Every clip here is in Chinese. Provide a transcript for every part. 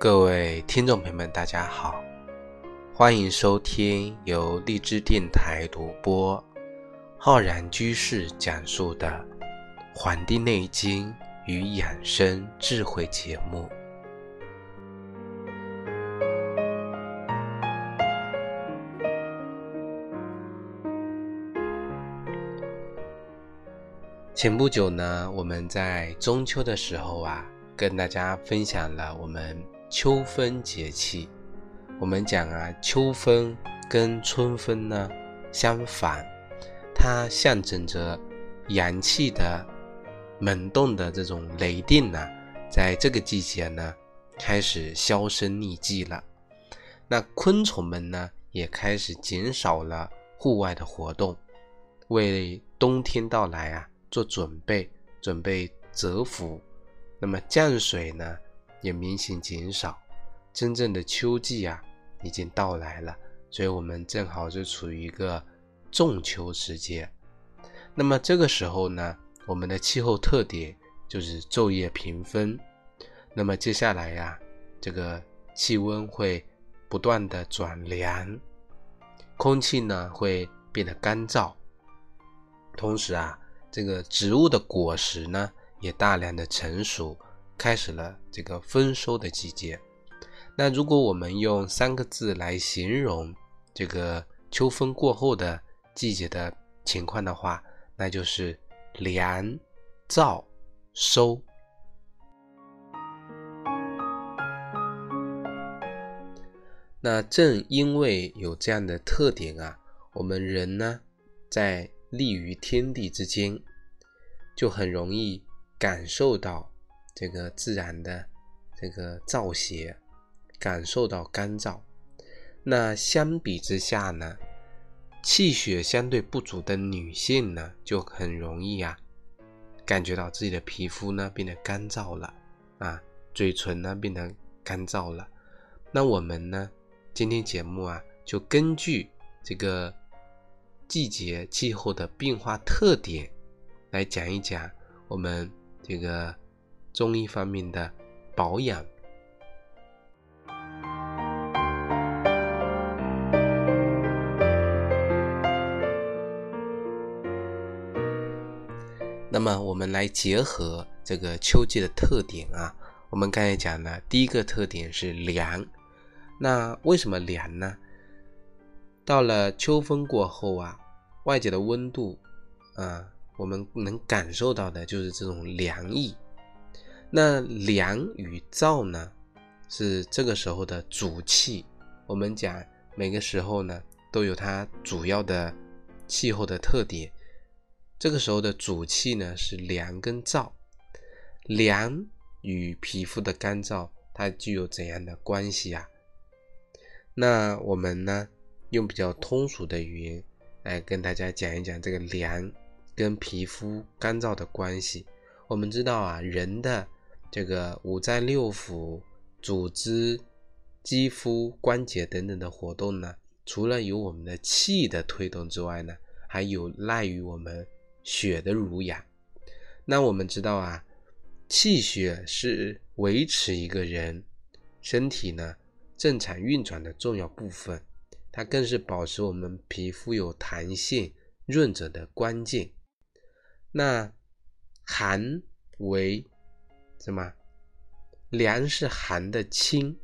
各位听众朋友们，大家好，欢迎收听由荔枝电台独播、浩然居士讲述的《黄帝内经与养生智慧》节目。前不久呢，我们在中秋的时候啊，跟大家分享了我们。秋分节气，我们讲啊，秋分跟春分呢相反，它象征着阳气的猛动的这种雷电呢，在这个季节呢开始销声匿迹了。那昆虫们呢也开始减少了户外的活动，为冬天到来啊做准备，准备蛰伏。那么降水呢？也明显减少，真正的秋季啊已经到来了，所以我们正好是处于一个仲秋时节。那么这个时候呢，我们的气候特点就是昼夜平分。那么接下来呀，这个气温会不断的转凉，空气呢会变得干燥，同时啊，这个植物的果实呢也大量的成熟。开始了这个丰收的季节。那如果我们用三个字来形容这个秋分过后的季节的情况的话，那就是凉、燥、收。那正因为有这样的特点啊，我们人呢在立于天地之间，就很容易感受到。这个自然的这个燥邪，感受到干燥。那相比之下呢，气血相对不足的女性呢，就很容易啊，感觉到自己的皮肤呢变得干燥了啊，嘴唇呢变得干燥了。那我们呢，今天节目啊，就根据这个季节气候的变化特点，来讲一讲我们这个。中医方面的保养。那么，我们来结合这个秋季的特点啊。我们刚才讲了，第一个特点是凉。那为什么凉呢？到了秋风过后啊，外界的温度啊，我们能感受到的就是这种凉意。那凉与燥呢，是这个时候的主气。我们讲每个时候呢，都有它主要的气候的特点。这个时候的主气呢是凉跟燥。凉与皮肤的干燥，它具有怎样的关系啊？那我们呢，用比较通俗的语言来跟大家讲一讲这个凉跟皮肤干燥的关系。我们知道啊，人的这个五脏六腑、组织、肌肤、关节等等的活动呢，除了有我们的气的推动之外呢，还有赖于我们血的濡养。那我们知道啊，气血是维持一个人身体呢正常运转的重要部分，它更是保持我们皮肤有弹性、润泽的关键。那寒为什么？凉是寒的轻，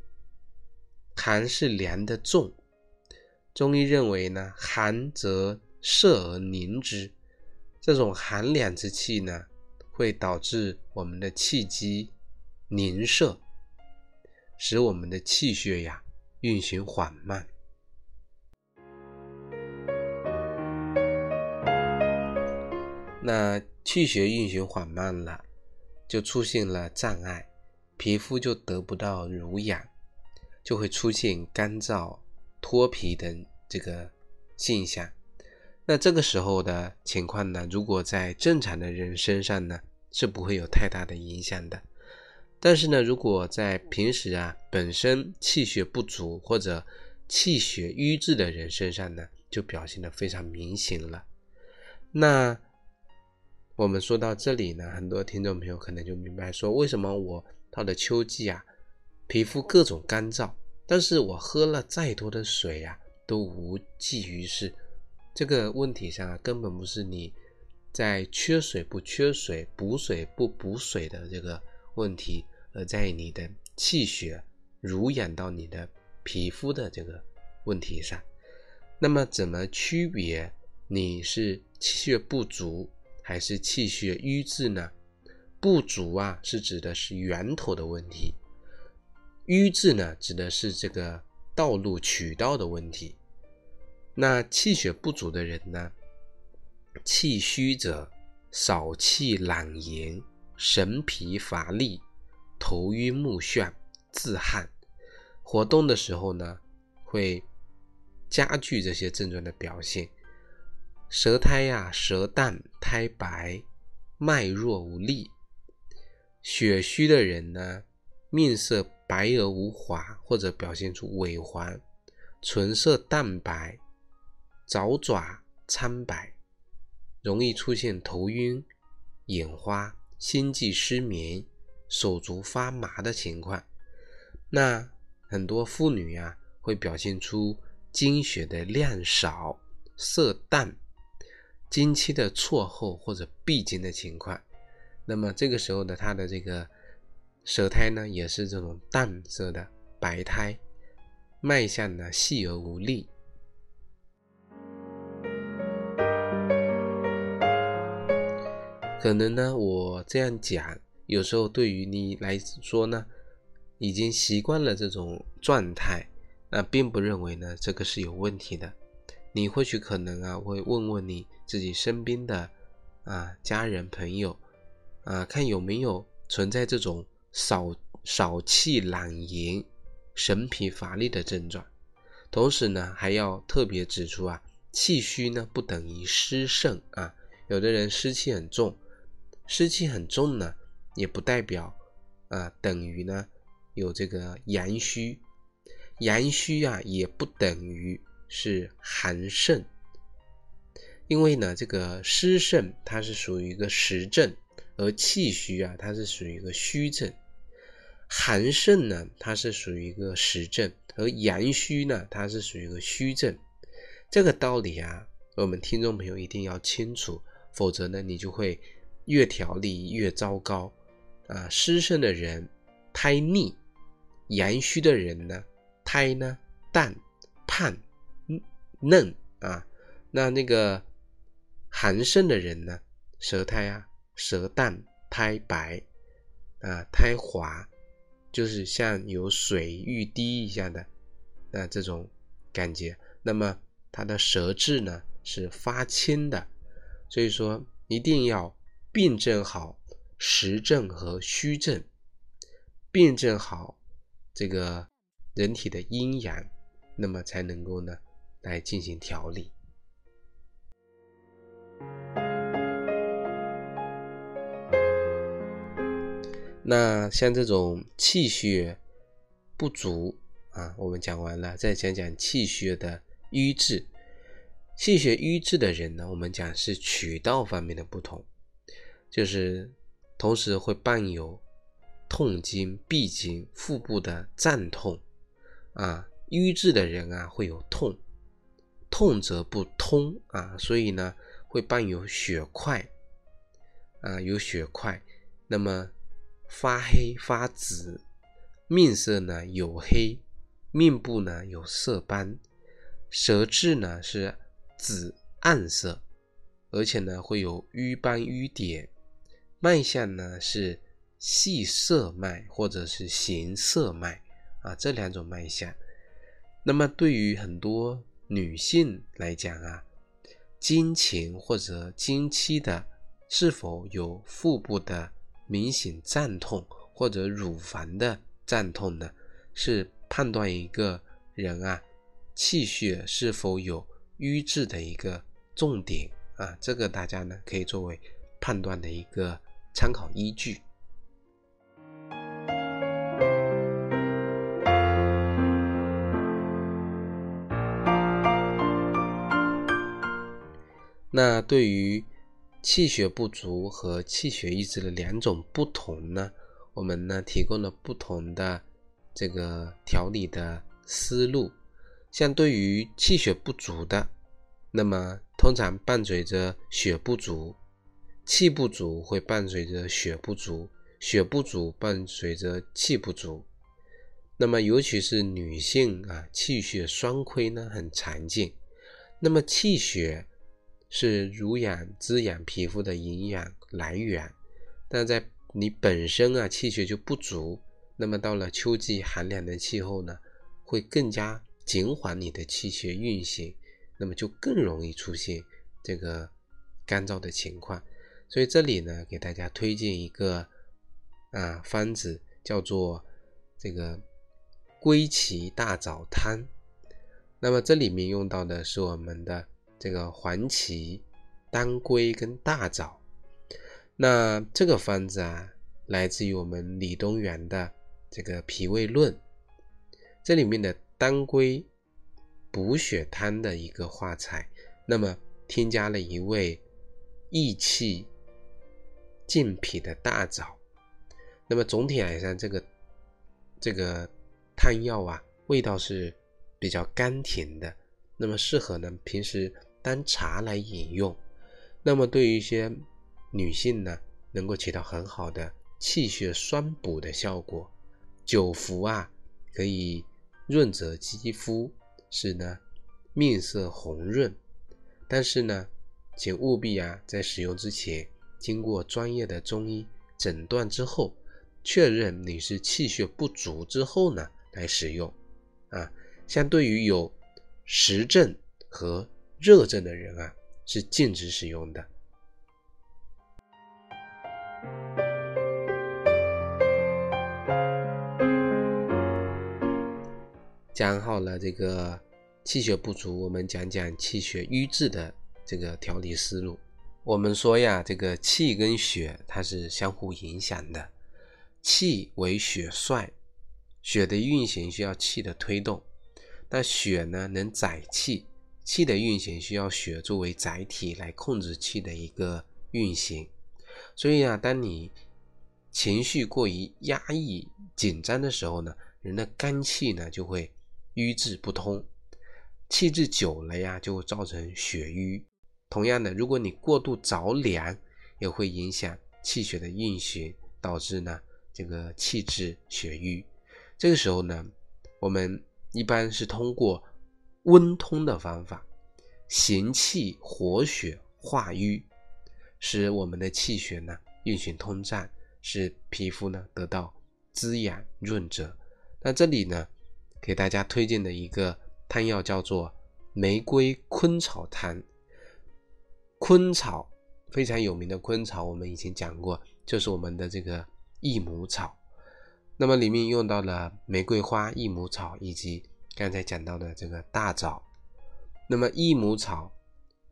寒是凉的重。中医认为呢，寒则摄而凝之，这种寒凉之气呢，会导致我们的气机凝摄，使我们的气血呀运行缓慢。那气血运行缓慢了。就出现了障碍，皮肤就得不到濡养，就会出现干燥、脱皮等这个现象。那这个时候的情况呢，如果在正常的人身上呢，是不会有太大的影响的。但是呢，如果在平时啊，本身气血不足或者气血瘀滞的人身上呢，就表现的非常明显了。那。我们说到这里呢，很多听众朋友可能就明白说，为什么我到了秋季啊，皮肤各种干燥，但是我喝了再多的水呀，都无济于事。这个问题上啊，根本不是你在缺水不缺水、补水不补水的这个问题，而在你的气血濡养到你的皮肤的这个问题上。那么，怎么区别你是气血不足还是气血瘀滞呢？不足啊，是指的是源头的问题；瘀滞呢，指的是这个道路渠道的问题。那气血不足的人呢？气虚者少气懒言，神疲乏力，头晕目眩，自汗，活动的时候呢，会加剧这些症状的表现。舌苔呀，舌淡苔白，脉弱无力。血虚的人呢，面色白而无华，或者表现出萎黄，唇色淡白，爪爪苍白，容易出现头晕、眼花、心悸、失眠、手足发麻的情况。那很多妇女呀，会表现出经血的量少、色淡、经期的错后或者闭经的情况。那么这个时候呢，他的这个舌苔呢，也是这种淡色的白苔，脉象呢细而无力。可能呢，我这样讲，有时候对于你来说呢，已经习惯了这种状态，那并不认为呢这个是有问题的。你或许可能啊，会问问你自己身边的啊家人朋友。啊，看有没有存在这种少少气懒言、神疲乏力的症状。同时呢，还要特别指出啊，气虚呢不等于湿盛啊。有的人湿气很重，湿气很重呢，也不代表啊等于呢有这个阳虚。阳虚啊，也不等于是寒盛。因为呢，这个湿盛它是属于一个实症。而气虚啊，它是属于一个虚症；寒盛呢，它是属于一个实症；而阳虚呢，它是属于一个虚症。这个道理啊，我们听众朋友一定要清楚，否则呢，你就会越调理越糟糕啊。湿盛的人胎腻，阳虚的人呢，胎呢淡胖嫩啊。那那个寒盛的人呢，舌苔啊。舌淡苔白，啊，苔滑，就是像有水欲滴一样的，那这种感觉。那么它的舌质呢是发青的，所以说一定要辨证好实证和虚证，辨证好这个人体的阴阳，那么才能够呢来进行调理。那像这种气血不足啊，我们讲完了，再讲讲气血的瘀滞。气血瘀滞的人呢，我们讲是渠道方面的不同，就是同时会伴有痛经、闭经、腹部的胀痛啊。瘀滞的人啊，会有痛，痛则不通啊，所以呢，会伴有血块啊，有血块，那么。发黑发紫，面色呢黝黑，面部呢有色斑，舌质呢是紫暗色，而且呢会有瘀斑瘀点，脉象呢是细涩脉或者是弦涩脉啊这两种脉象。那么对于很多女性来讲啊，经前或者经期的是否有腹部的。明显胀痛或者乳房的胀痛呢，是判断一个人啊气血是否有瘀滞的一个重点啊。这个大家呢可以作为判断的一个参考依据。那对于。气血不足和气血瘀滞的两种不同呢，我们呢提供了不同的这个调理的思路。像对于气血不足的，那么通常伴随着血不足，气不足会伴随着血不足，血不足伴随着气不足。那么尤其是女性啊，气血双亏呢很常见。那么气血是濡养滋养皮肤的营养来源，但在你本身啊气血就不足，那么到了秋季寒凉的气候呢，会更加。减缓你的气血运行，那么就更容易出现这个干燥的情况。所以这里呢，给大家推荐一个啊方子，叫做这个归芪大枣汤。那么这里面用到的是我们的这个黄芪、当归跟大枣。那这个方子啊，来自于我们李东垣的这个《脾胃论》，这里面的。当归补血汤的一个化材，那么添加了一味益气健脾的大枣，那么总体来说，这个这个汤药啊，味道是比较甘甜的，那么适合呢平时当茶来饮用，那么对于一些女性呢，能够起到很好的气血双补的效果，久服啊可以。润泽肌肤，使呢面色红润，但是呢，请务必啊在使用之前，经过专业的中医诊断之后，确认你是气血不足之后呢来使用。啊，相对于有实症和热症的人啊，是禁止使用的。讲好了这个气血不足，我们讲讲气血瘀滞的这个调理思路。我们说呀，这个气跟血它是相互影响的。气为血帅，血的运行需要气的推动。那血呢，能载气，气的运行需要血作为载体来控制气的一个运行。所以啊，当你情绪过于压抑、紧张的时候呢，人的肝气呢就会。瘀滞不通，气滞久了呀，就会造成血瘀。同样的，如果你过度着凉，也会影响气血的运行，导致呢这个气滞血瘀。这个时候呢，我们一般是通过温通的方法，行气活血化瘀，使我们的气血呢运行通畅，使皮肤呢得到滋养润泽。那这里呢？给大家推荐的一个汤药叫做玫瑰昆草汤。昆草非常有名的昆草，我们以前讲过，就是我们的这个益母草。那么里面用到了玫瑰花、益母草以及刚才讲到的这个大枣。那么益母草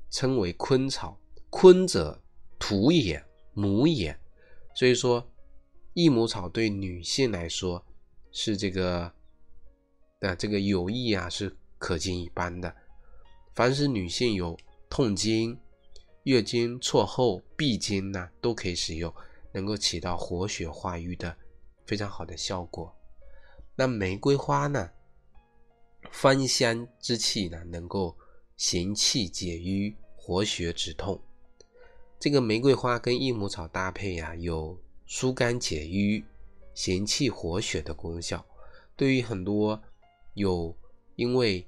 称为昆草，昆者土也，母也。所以说，益母草对女性来说是这个。那这个有益啊，是可见一斑的。凡是女性有痛经、月经错后、闭经呢，都可以使用，能够起到活血化瘀的非常好的效果。那玫瑰花呢，芳香之气呢，能够行气解瘀、活血止痛。这个玫瑰花跟益母草搭配呀，有疏肝解郁、行气活血的功效。对于很多有因为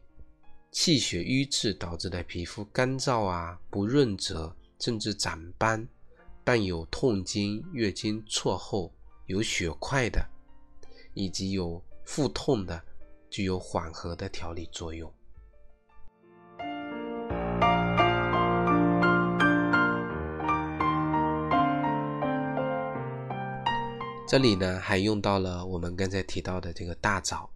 气血瘀滞导致的皮肤干燥啊、不润泽，甚至长斑，伴有痛经、月经错后、有血块的，以及有腹痛的，具有缓和的调理作用。这里呢，还用到了我们刚才提到的这个大枣。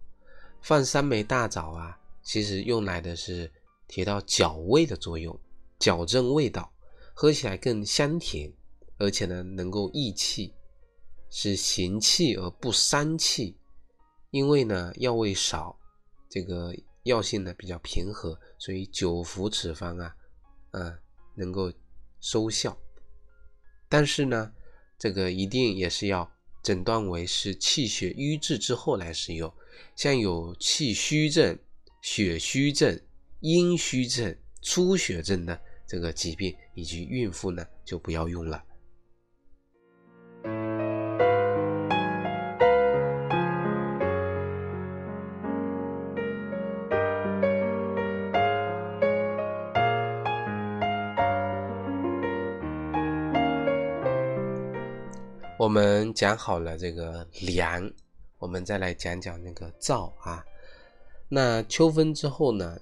放三枚大枣啊，其实用来的是提到矫味的作用，矫正味道，喝起来更香甜，而且呢能够益气，是行气而不伤气。因为呢药味少，这个药性呢比较平和，所以久服此方啊，嗯，能够收效。但是呢，这个一定也是要诊断为是气血瘀滞之后来使用。像有气虚症、血虚症、阴虚症、出血症的这个疾病以及孕妇呢，就不要用了。我们讲好了这个凉，我们再来讲讲那个燥啊。那秋分之后呢，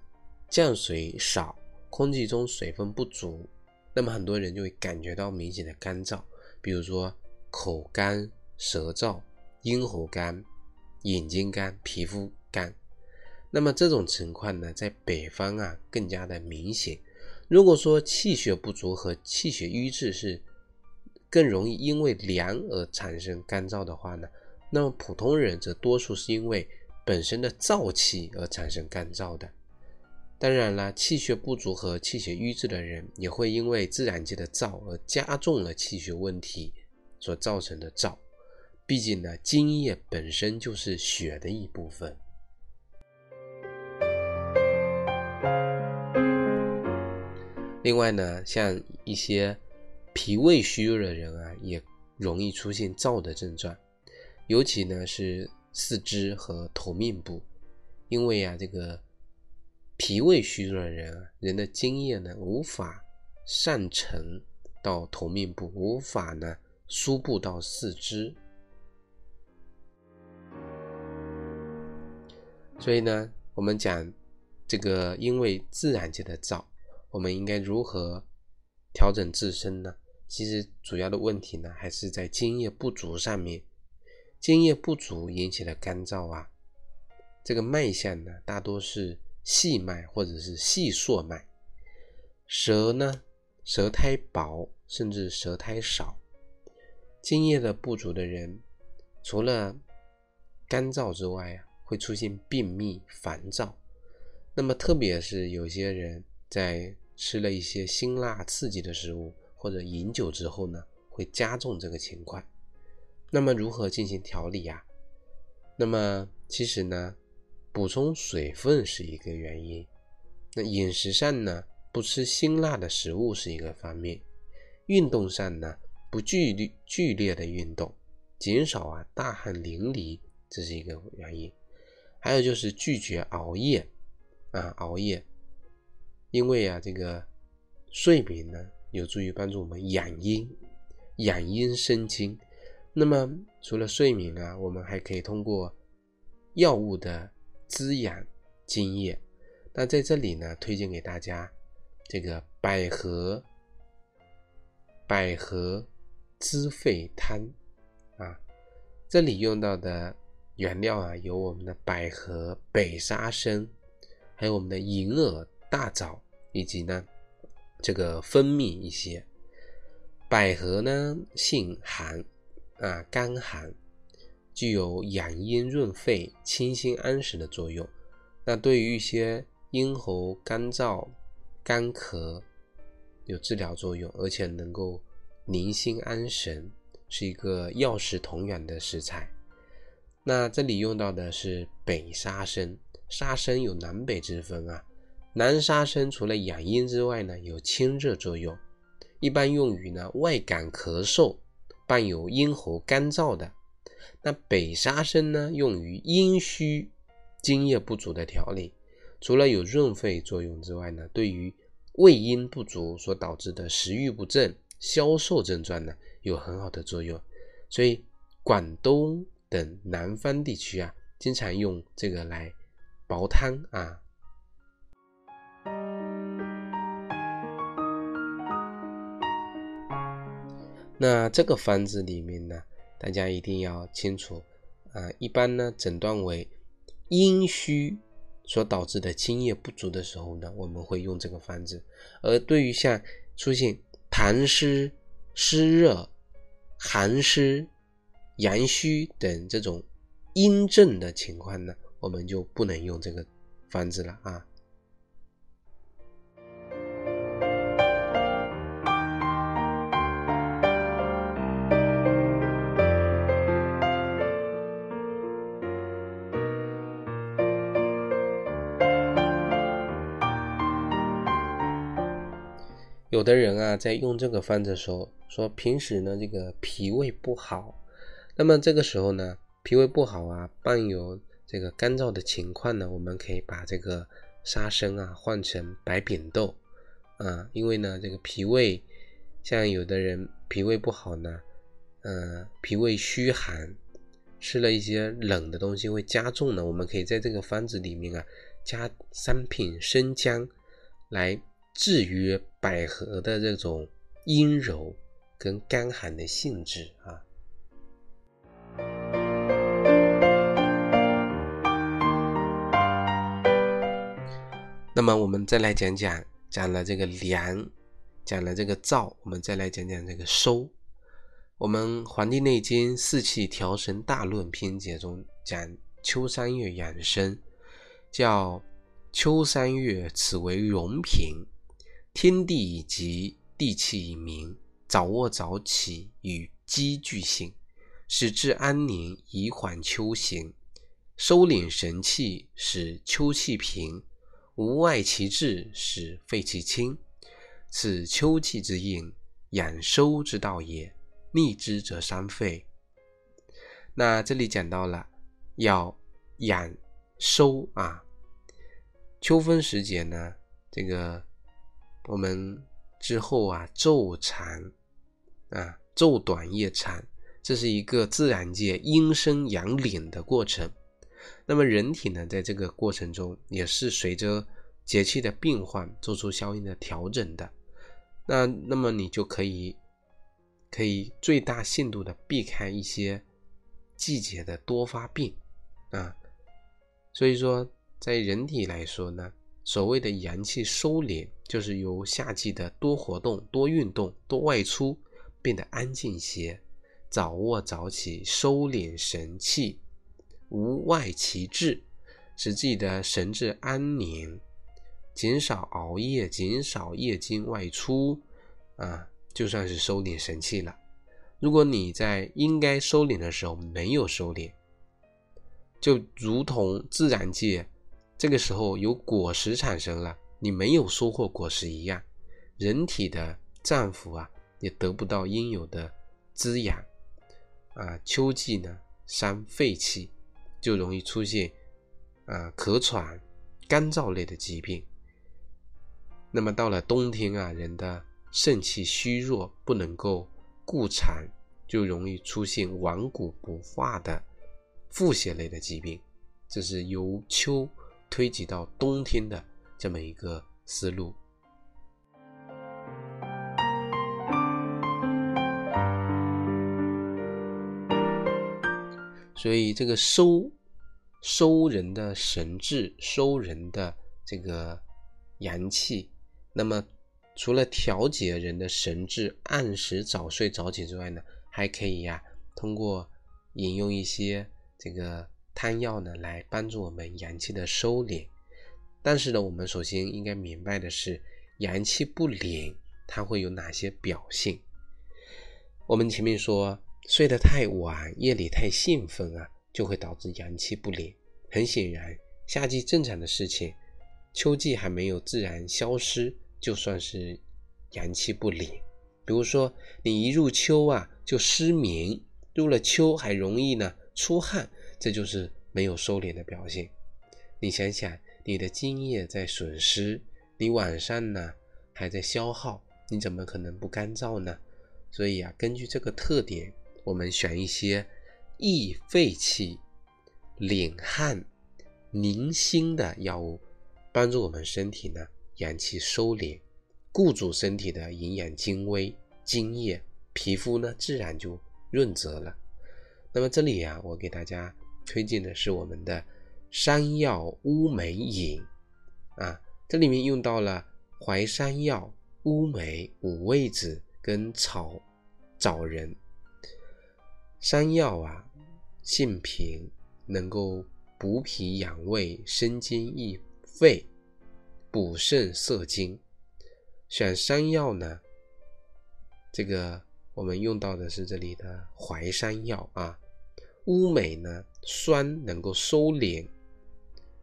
降水少，空气中水分不足，那么很多人就会感觉到明显的干燥，比如说口干、舌燥、咽喉干、眼睛干、皮肤干。那么这种情况呢，在北方啊更加的明显。如果说气血不足和气血瘀滞是更容易因为凉而产生干燥的话呢，那么普通人则多数是因为本身的燥气而产生干燥的。当然了，气血不足和气血瘀滞的人也会因为自然界的燥而加重了气血问题所造成的燥。毕竟呢，津液本身就是血的一部分。另外呢，像一些。脾胃虚弱的人啊，也容易出现燥的症状，尤其呢是四肢和头面部，因为啊这个脾胃虚弱的人啊，人的津液呢无法上沉到头面部，无法呢输布到四肢，所以呢，我们讲这个因为自然界的燥，我们应该如何？调整自身呢，其实主要的问题呢还是在津液不足上面。津液不足引起的干燥啊，这个脉象呢大多是细脉或者是细硕脉。舌呢，舌苔薄甚至舌苔少，津液的不足的人，除了干燥之外啊，会出现便秘、烦躁。那么特别是有些人在。吃了一些辛辣刺激的食物或者饮酒之后呢，会加重这个情况。那么如何进行调理呀？那么其实呢，补充水分是一个原因。那饮食上呢，不吃辛辣的食物是一个方面。运动上呢，不剧烈剧烈的运动，减少啊大汗淋漓，这是一个原因。还有就是拒绝熬夜啊，熬夜。因为啊，这个睡眠呢，有助于帮助我们养阴、养阴生津。那么除了睡眠啊，我们还可以通过药物的滋养津液。那在这里呢，推荐给大家这个百合百合滋肺汤啊。这里用到的原料啊，有我们的百合、北沙参，还有我们的银耳。大枣以及呢，这个分泌一些百合呢，性寒啊，干寒，具有养阴润肺、清心安神的作用。那对于一些咽喉干燥、干咳有治疗作用，而且能够宁心安神，是一个药食同源的食材。那这里用到的是北沙参，沙参有南北之分啊。南沙参除了养阴之外呢，有清热作用，一般用于呢外感咳嗽伴有咽喉干燥的。那北沙参呢，用于阴虚津液不足的调理，除了有润肺作用之外呢，对于胃阴不足所导致的食欲不振、消瘦症状呢，有很好的作用。所以广东等南方地区啊，经常用这个来煲汤啊。那这个方子里面呢，大家一定要清楚啊。一般呢，诊断为阴虚所导致的津液不足的时候呢，我们会用这个方子。而对于像出现痰湿、湿热、寒湿、阳虚等这种阴症的情况呢，我们就不能用这个方子了啊。有的人啊，在用这个方子的时候，说平时呢这个脾胃不好，那么这个时候呢，脾胃不好啊，伴有这个干燥的情况呢，我们可以把这个沙参啊换成白扁豆啊，因为呢这个脾胃，像有的人脾胃不好呢，呃，脾胃虚寒。吃了一些冷的东西会加重呢，我们可以在这个方子里面啊加三品生姜，来至于百合的这种阴柔跟干寒的性质啊。那么我们再来讲讲，讲了这个凉，讲了这个燥，我们再来讲讲这个收。我们《黄帝内经·四气调神大论》篇节中讲秋三月养生，叫秋三月，此为荣平，天地以极，地气以明，早卧早起与积聚性，使之安宁，以缓秋行，收敛神气，使秋气平，无外其志，使肺气清，此秋气之应，养收之道也。逆之则伤肺。那这里讲到了要养收啊，秋分时节呢，这个我们之后啊昼长啊昼短夜长，这是一个自然界阴生阳敛的过程。那么人体呢，在这个过程中也是随着节气的变换做出相应的调整的。那那么你就可以。可以最大限度的避开一些季节的多发病啊，所以说在人体来说呢，所谓的阳气收敛，就是由夏季的多活动、多运动、多外出，变得安静些，早卧早起，收敛神气，无外其志，使自己的神志安宁，减少熬夜，减少夜间外出啊。就算是收敛神气了。如果你在应该收敛的时候没有收敛，就如同自然界这个时候有果实产生了，你没有收获果实一样，人体的脏腑啊也得不到应有的滋养啊。秋季呢伤肺气，就容易出现啊咳喘、干燥类的疾病。那么到了冬天啊，人的肾气虚弱，不能够固产，就容易出现顽固不化的腹泻类的疾病。这是由秋推及到冬天的这么一个思路。所以，这个收收人的神志，收人的这个阳气，那么。除了调节人的神志、按时早睡早起之外呢，还可以呀，通过饮用一些这个汤药呢，来帮助我们阳气的收敛。但是呢，我们首先应该明白的是，阳气不敛，它会有哪些表现？我们前面说，睡得太晚，夜里太兴奋啊，就会导致阳气不敛。很显然，夏季正常的事情，秋季还没有自然消失。就算是阳气不敛，比如说你一入秋啊就失眠，入了秋还容易呢出汗，这就是没有收敛的表现。你想想，你的津液在损失，你晚上呢还在消耗，你怎么可能不干燥呢？所以啊，根据这个特点，我们选一些益肺气、敛汗、宁心的药物，帮助我们身体呢。阳气收敛，固住身体的营养精微、津液，皮肤呢自然就润泽了。那么这里呀，我给大家推荐的是我们的山药乌梅饮啊，这里面用到了淮山药、乌梅、五味子跟草枣仁。山药啊，性平，能够补脾养胃、生津益肺。补肾涩精，选山药呢？这个我们用到的是这里的淮山药啊。乌梅呢，酸能够收敛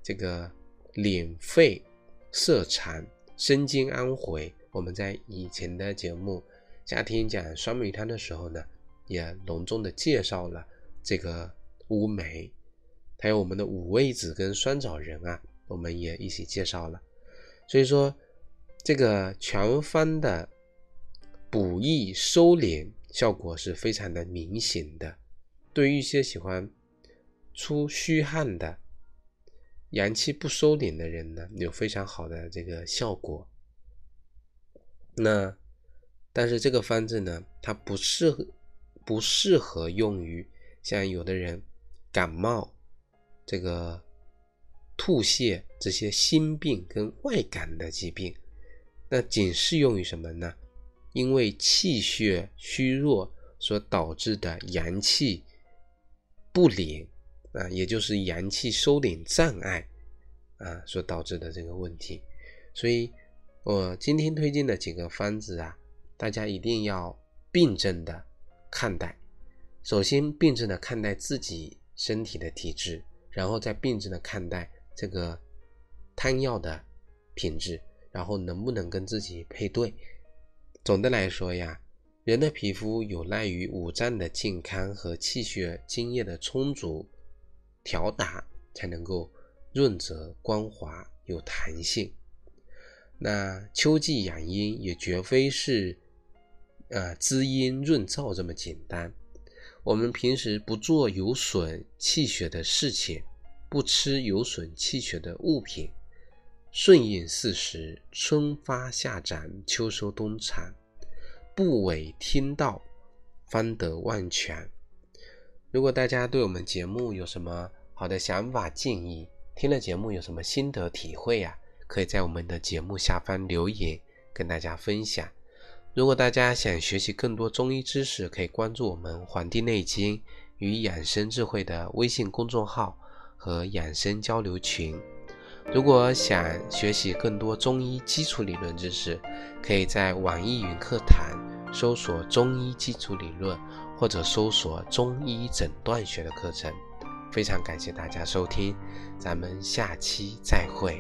这个敛肺涩肠、生津安回。我们在以前的节目夏天讲双梅汤的时候呢，也隆重的介绍了这个乌梅，还有我们的五味子跟酸枣仁啊，我们也一起介绍了。所以说，这个全方的补益收敛效果是非常的明显的。对于一些喜欢出虚汗的、阳气不收敛的人呢，有非常好的这个效果。那但是这个方子呢，它不适合不适合用于像有的人感冒、这个吐泻这些心病跟外感的疾病。那仅适用于什么呢？因为气血虚弱所导致的阳气不敛啊，也就是阳气收敛障碍啊所导致的这个问题，所以。我今天推荐的几个方子啊，大家一定要辩证的看待。首先，辩证的看待自己身体的体质，然后再辩证的看待这个汤药的品质，然后能不能跟自己配对。总的来说呀，人的皮肤有赖于五脏的健康和气血津液的充足调达，才能够润泽光滑有弹性。那秋季养阴也绝非是，呃滋阴润燥这么简单。我们平时不做有损气血的事情，不吃有损气血的物品，顺应四时，春发夏长，秋收冬藏，不违天道，方得万全。如果大家对我们节目有什么好的想法建议，听了节目有什么心得体会呀？可以在我们的节目下方留言，跟大家分享。如果大家想学习更多中医知识，可以关注我们《黄帝内经与养生智慧》的微信公众号和养生交流群。如果想学习更多中医基础理论知识，可以在网易云课堂搜索“中医基础理论”或者搜索“中医诊断学”的课程。非常感谢大家收听，咱们下期再会。